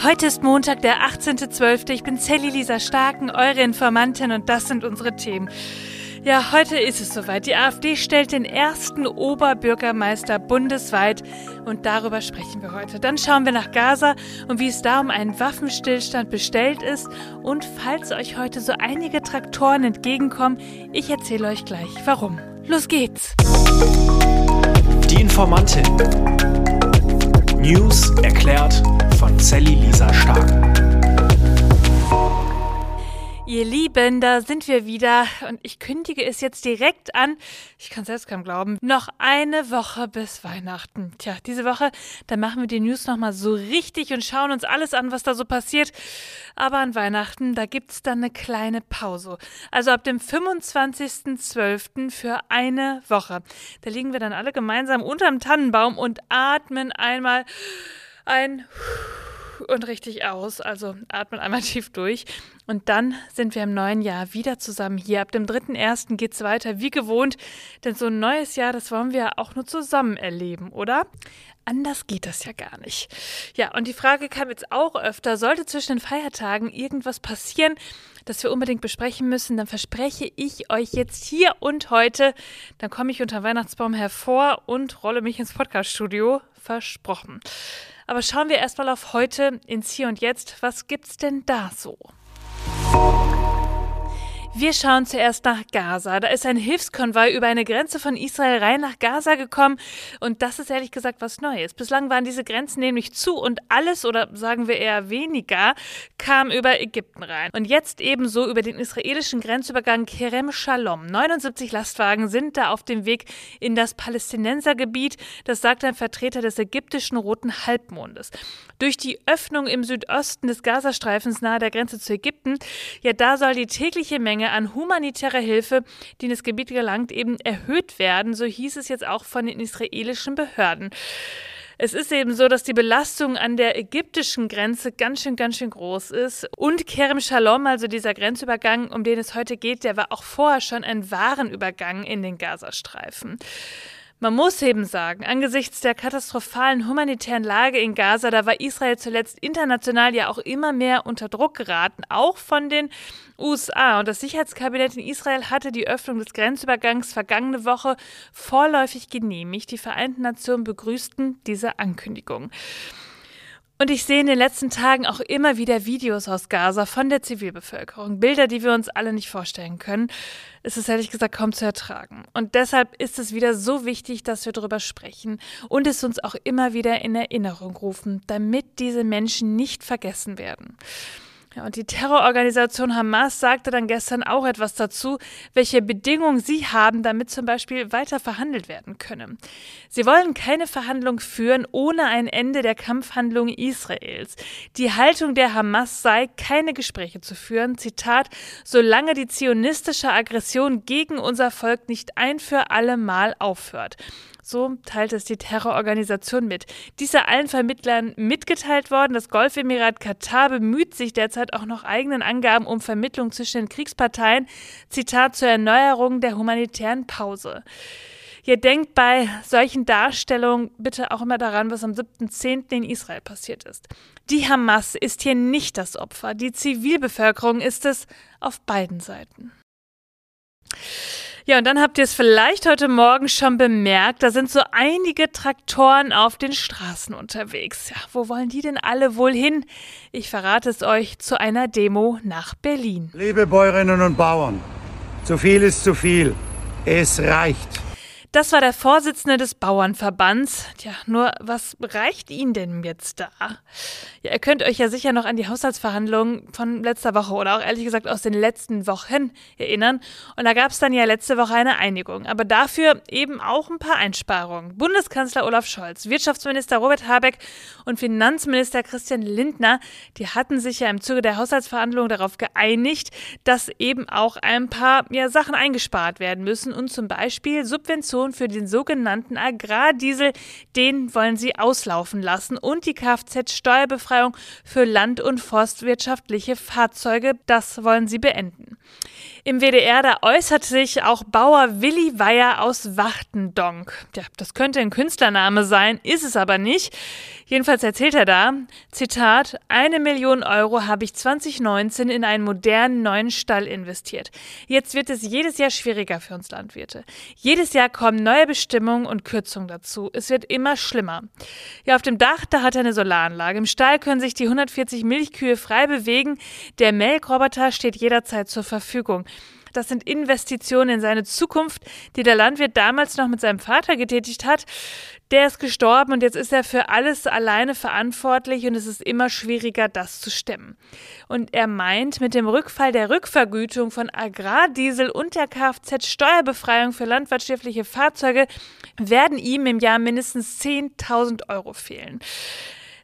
Heute ist Montag, der 18.12. Ich bin Sally Lisa Starken, eure Informantin und das sind unsere Themen. Ja, heute ist es soweit. Die AfD stellt den ersten Oberbürgermeister bundesweit und darüber sprechen wir heute. Dann schauen wir nach Gaza und wie es da um einen Waffenstillstand bestellt ist und falls euch heute so einige Traktoren entgegenkommen, ich erzähle euch gleich warum. Los geht's! Die Informantin. News erklärt von Sally Lisa Stark. Ihr Lieben, da sind wir wieder und ich kündige es jetzt direkt an. Ich kann selbst kaum glauben. Noch eine Woche bis Weihnachten. Tja, diese Woche, da machen wir die News nochmal so richtig und schauen uns alles an, was da so passiert. Aber an Weihnachten, da gibt's dann eine kleine Pause. Also ab dem 25.12. für eine Woche. Da liegen wir dann alle gemeinsam unterm Tannenbaum und atmen einmal ein und richtig aus. Also atmen einmal tief durch. Und dann sind wir im neuen Jahr wieder zusammen hier. Ab dem 3.1. geht es weiter wie gewohnt. Denn so ein neues Jahr, das wollen wir ja auch nur zusammen erleben, oder? Anders geht das ja gar nicht. Ja, und die Frage kam jetzt auch öfter, sollte zwischen den Feiertagen irgendwas passieren, das wir unbedingt besprechen müssen, dann verspreche ich euch jetzt hier und heute, dann komme ich unter Weihnachtsbaum hervor und rolle mich ins Podcaststudio. Versprochen. Aber schauen wir erstmal auf heute ins Hier und Jetzt. Was gibt's denn da so? Wir schauen zuerst nach Gaza. Da ist ein Hilfskonvoi über eine Grenze von Israel rein nach Gaza gekommen. Und das ist ehrlich gesagt was Neues. Bislang waren diese Grenzen nämlich zu und alles, oder sagen wir eher weniger, kam über Ägypten rein. Und jetzt ebenso über den israelischen Grenzübergang Kerem Shalom. 79 Lastwagen sind da auf dem Weg in das Palästinensergebiet. Das sagt ein Vertreter des ägyptischen Roten Halbmondes. Durch die Öffnung im Südosten des Gazastreifens nahe der Grenze zu Ägypten, ja, da soll die tägliche Menge Menge an humanitärer Hilfe, die in das Gebiet gelangt, eben erhöht werden. So hieß es jetzt auch von den israelischen Behörden. Es ist eben so, dass die Belastung an der ägyptischen Grenze ganz schön, ganz schön groß ist. Und Kerem Shalom, also dieser Grenzübergang, um den es heute geht, der war auch vorher schon ein Warenübergang in den Gazastreifen. Man muss eben sagen, angesichts der katastrophalen humanitären Lage in Gaza, da war Israel zuletzt international ja auch immer mehr unter Druck geraten, auch von den USA. Und das Sicherheitskabinett in Israel hatte die Öffnung des Grenzübergangs vergangene Woche vorläufig genehmigt. Die Vereinten Nationen begrüßten diese Ankündigung. Und ich sehe in den letzten Tagen auch immer wieder Videos aus Gaza von der Zivilbevölkerung. Bilder, die wir uns alle nicht vorstellen können. Es ist ehrlich gesagt kaum zu ertragen. Und deshalb ist es wieder so wichtig, dass wir darüber sprechen und es uns auch immer wieder in Erinnerung rufen, damit diese Menschen nicht vergessen werden. Ja, und die Terrororganisation Hamas sagte dann gestern auch etwas dazu, welche Bedingungen sie haben, damit zum Beispiel weiter verhandelt werden könne. Sie wollen keine Verhandlung führen ohne ein Ende der Kampfhandlungen Israels. Die Haltung der Hamas sei, keine Gespräche zu führen, Zitat, solange die zionistische Aggression gegen unser Volk nicht ein für alle Mal aufhört. So teilt es die Terrororganisation mit. Dies sei allen Vermittlern mitgeteilt worden. Das Golfemirat Katar bemüht sich derzeit auch noch eigenen Angaben um Vermittlung zwischen den Kriegsparteien. Zitat zur Erneuerung der humanitären Pause. Ihr denkt bei solchen Darstellungen bitte auch immer daran, was am 7.10. in Israel passiert ist. Die Hamas ist hier nicht das Opfer, die Zivilbevölkerung ist es auf beiden Seiten. Ja, und dann habt ihr es vielleicht heute Morgen schon bemerkt, da sind so einige Traktoren auf den Straßen unterwegs. Ja, wo wollen die denn alle wohl hin? Ich verrate es euch zu einer Demo nach Berlin. Liebe Bäuerinnen und Bauern, zu viel ist zu viel. Es reicht. Das war der Vorsitzende des Bauernverbands. Tja, nur was reicht Ihnen denn jetzt da? Ja, ihr könnt euch ja sicher noch an die Haushaltsverhandlungen von letzter Woche oder auch ehrlich gesagt aus den letzten Wochen erinnern. Und da gab es dann ja letzte Woche eine Einigung. Aber dafür eben auch ein paar Einsparungen. Bundeskanzler Olaf Scholz, Wirtschaftsminister Robert Habeck und Finanzminister Christian Lindner, die hatten sich ja im Zuge der Haushaltsverhandlungen darauf geeinigt, dass eben auch ein paar ja, Sachen eingespart werden müssen und zum Beispiel Subventionen Subvention für den sogenannten Agrardiesel, den wollen sie auslaufen lassen und die Kfz-Steuerbefreiung für land- und forstwirtschaftliche Fahrzeuge, das wollen sie beenden. Im WDR, da äußert sich auch Bauer Willi Weyer aus Wachtendonk. Ja, das könnte ein Künstlername sein, ist es aber nicht. Jedenfalls erzählt er da, Zitat, eine Million Euro habe ich 2019 in einen modernen neuen Stall investiert. Jetzt wird es jedes Jahr schwieriger für uns Landwirte. Jedes Jahr kommen neue Bestimmungen und Kürzungen dazu. Es wird immer schlimmer. Ja, auf dem Dach, da hat er eine Solaranlage. Im Stall können sich die 140 Milchkühe frei bewegen. Der Melkroboter steht jederzeit zur Verfügung. Das sind Investitionen in seine Zukunft, die der Landwirt damals noch mit seinem Vater getätigt hat. Der ist gestorben und jetzt ist er für alles alleine verantwortlich und es ist immer schwieriger, das zu stemmen. Und er meint, mit dem Rückfall der Rückvergütung von Agrardiesel und der Kfz-Steuerbefreiung für landwirtschaftliche Fahrzeuge werden ihm im Jahr mindestens 10.000 Euro fehlen.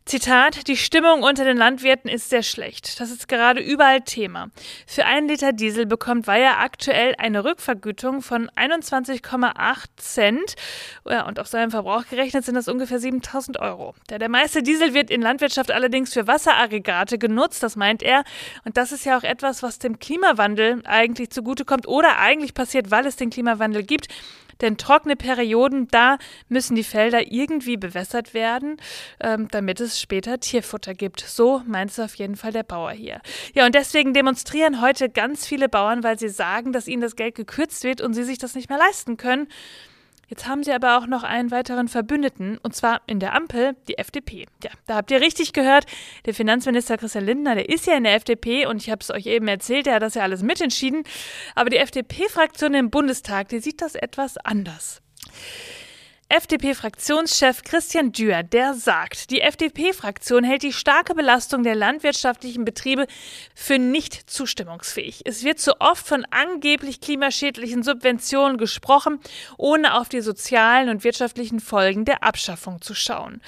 Zitat, die Stimmung unter den Landwirten ist sehr schlecht. Das ist gerade überall Thema. Für einen Liter Diesel bekommt Weyer aktuell eine Rückvergütung von 21,8 Cent. Ja, und auf seinen Verbrauch gerechnet sind das ungefähr 7000 Euro. Der, der meiste Diesel wird in Landwirtschaft allerdings für Wasseraggregate genutzt, das meint er. Und das ist ja auch etwas, was dem Klimawandel eigentlich zugutekommt oder eigentlich passiert, weil es den Klimawandel gibt. Denn trockene Perioden, da müssen die Felder irgendwie bewässert werden, ähm, damit es später Tierfutter gibt. So meint es auf jeden Fall der Bauer hier. Ja, und deswegen demonstrieren heute ganz viele Bauern, weil sie sagen, dass ihnen das Geld gekürzt wird und sie sich das nicht mehr leisten können. Jetzt haben sie aber auch noch einen weiteren Verbündeten, und zwar in der Ampel, die FDP. Ja, da habt ihr richtig gehört, der Finanzminister Christian Lindner, der ist ja in der FDP und ich habe es euch eben erzählt, er hat das ja alles mitentschieden. Aber die FDP-Fraktion im Bundestag, die sieht das etwas anders. FDP-Fraktionschef Christian Dürr, der sagt, die FDP-Fraktion hält die starke Belastung der landwirtschaftlichen Betriebe für nicht zustimmungsfähig. Es wird zu oft von angeblich klimaschädlichen Subventionen gesprochen, ohne auf die sozialen und wirtschaftlichen Folgen der Abschaffung zu schauen.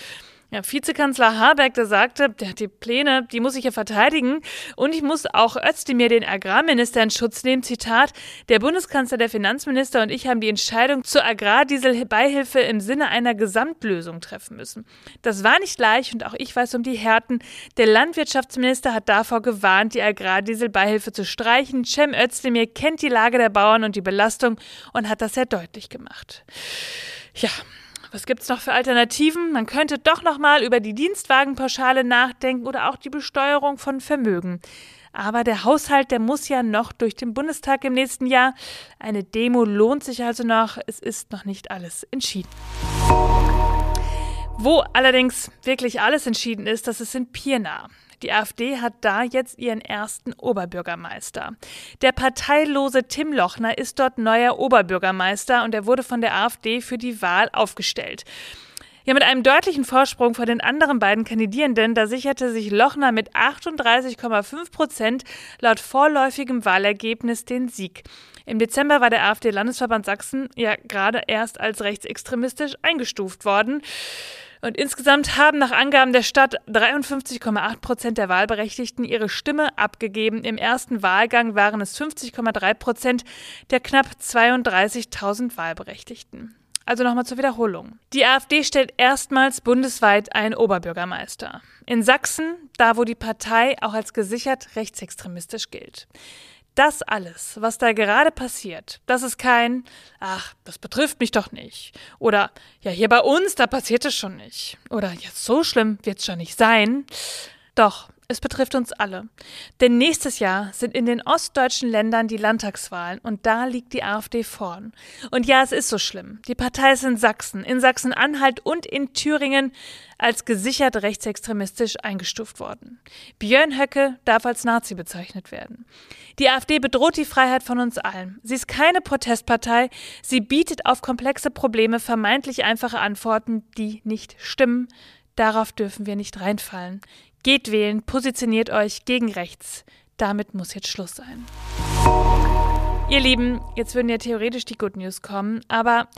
Ja, Vizekanzler Habeck, der sagte, der hat die Pläne, die muss ich ja verteidigen. Und ich muss auch Özdemir, den Agrarminister, in Schutz nehmen. Zitat, der Bundeskanzler, der Finanzminister und ich haben die Entscheidung zur Agrardieselbeihilfe im Sinne einer Gesamtlösung treffen müssen. Das war nicht leicht und auch ich weiß um die Härten. Der Landwirtschaftsminister hat davor gewarnt, die Agrardieselbeihilfe zu streichen. Cem Özdemir kennt die Lage der Bauern und die Belastung und hat das sehr deutlich gemacht. Ja, was gibt es noch für Alternativen? Man könnte doch noch mal über die Dienstwagenpauschale nachdenken oder auch die Besteuerung von Vermögen. Aber der Haushalt, der muss ja noch durch den Bundestag im nächsten Jahr. Eine Demo lohnt sich also noch. Es ist noch nicht alles entschieden. Wo allerdings wirklich alles entschieden ist, das ist in Pirna. Die AfD hat da jetzt ihren ersten Oberbürgermeister. Der parteilose Tim Lochner ist dort neuer Oberbürgermeister und er wurde von der AfD für die Wahl aufgestellt. Ja, mit einem deutlichen Vorsprung vor den anderen beiden Kandidierenden, da sicherte sich Lochner mit 38,5 Prozent laut vorläufigem Wahlergebnis den Sieg. Im Dezember war der AfD-Landesverband Sachsen ja gerade erst als rechtsextremistisch eingestuft worden. Und insgesamt haben nach Angaben der Stadt 53,8 Prozent der Wahlberechtigten ihre Stimme abgegeben. Im ersten Wahlgang waren es 50,3 Prozent der knapp 32.000 Wahlberechtigten. Also nochmal zur Wiederholung. Die AfD stellt erstmals bundesweit einen Oberbürgermeister. In Sachsen, da wo die Partei auch als gesichert rechtsextremistisch gilt das alles, was da gerade passiert, das ist kein, ach, das betrifft mich doch nicht. Oder, ja, hier bei uns, da passiert es schon nicht. Oder, ja, so schlimm wird es schon nicht sein. Doch, es betrifft uns alle. Denn nächstes Jahr sind in den ostdeutschen Ländern die Landtagswahlen und da liegt die AfD vorn. Und ja, es ist so schlimm. Die Partei ist in Sachsen, in Sachsen-Anhalt und in Thüringen als gesichert rechtsextremistisch eingestuft worden. Björn Höcke darf als Nazi bezeichnet werden. Die AfD bedroht die Freiheit von uns allen. Sie ist keine Protestpartei. Sie bietet auf komplexe Probleme vermeintlich einfache Antworten, die nicht stimmen. Darauf dürfen wir nicht reinfallen. Geht wählen, positioniert euch gegen rechts. Damit muss jetzt Schluss sein. Ihr Lieben, jetzt würden ja theoretisch die Good News kommen, aber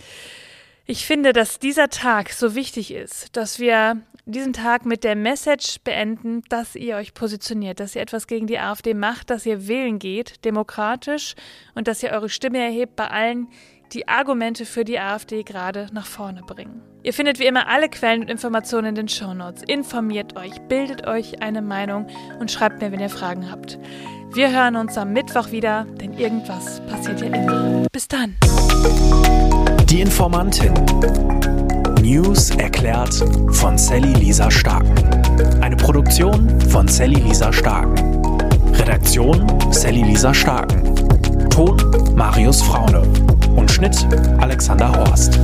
ich finde, dass dieser Tag so wichtig ist, dass wir diesen Tag mit der Message beenden, dass ihr euch positioniert, dass ihr etwas gegen die AfD macht, dass ihr wählen geht, demokratisch und dass ihr eure Stimme erhebt bei allen, die Argumente für die AfD gerade nach vorne bringen. Ihr findet wie immer alle Quellen und Informationen in den Shownotes. Informiert euch, bildet euch eine Meinung und schreibt mir, wenn ihr Fragen habt. Wir hören uns am Mittwoch wieder, denn irgendwas passiert ja immer. Bis dann. Die Informantin. News erklärt von Sally Lisa Starken. Eine Produktion von Sally Lisa Starken. Redaktion Sally Lisa Starken. Ton Marius Fraune. Schnitt Alexander Horst.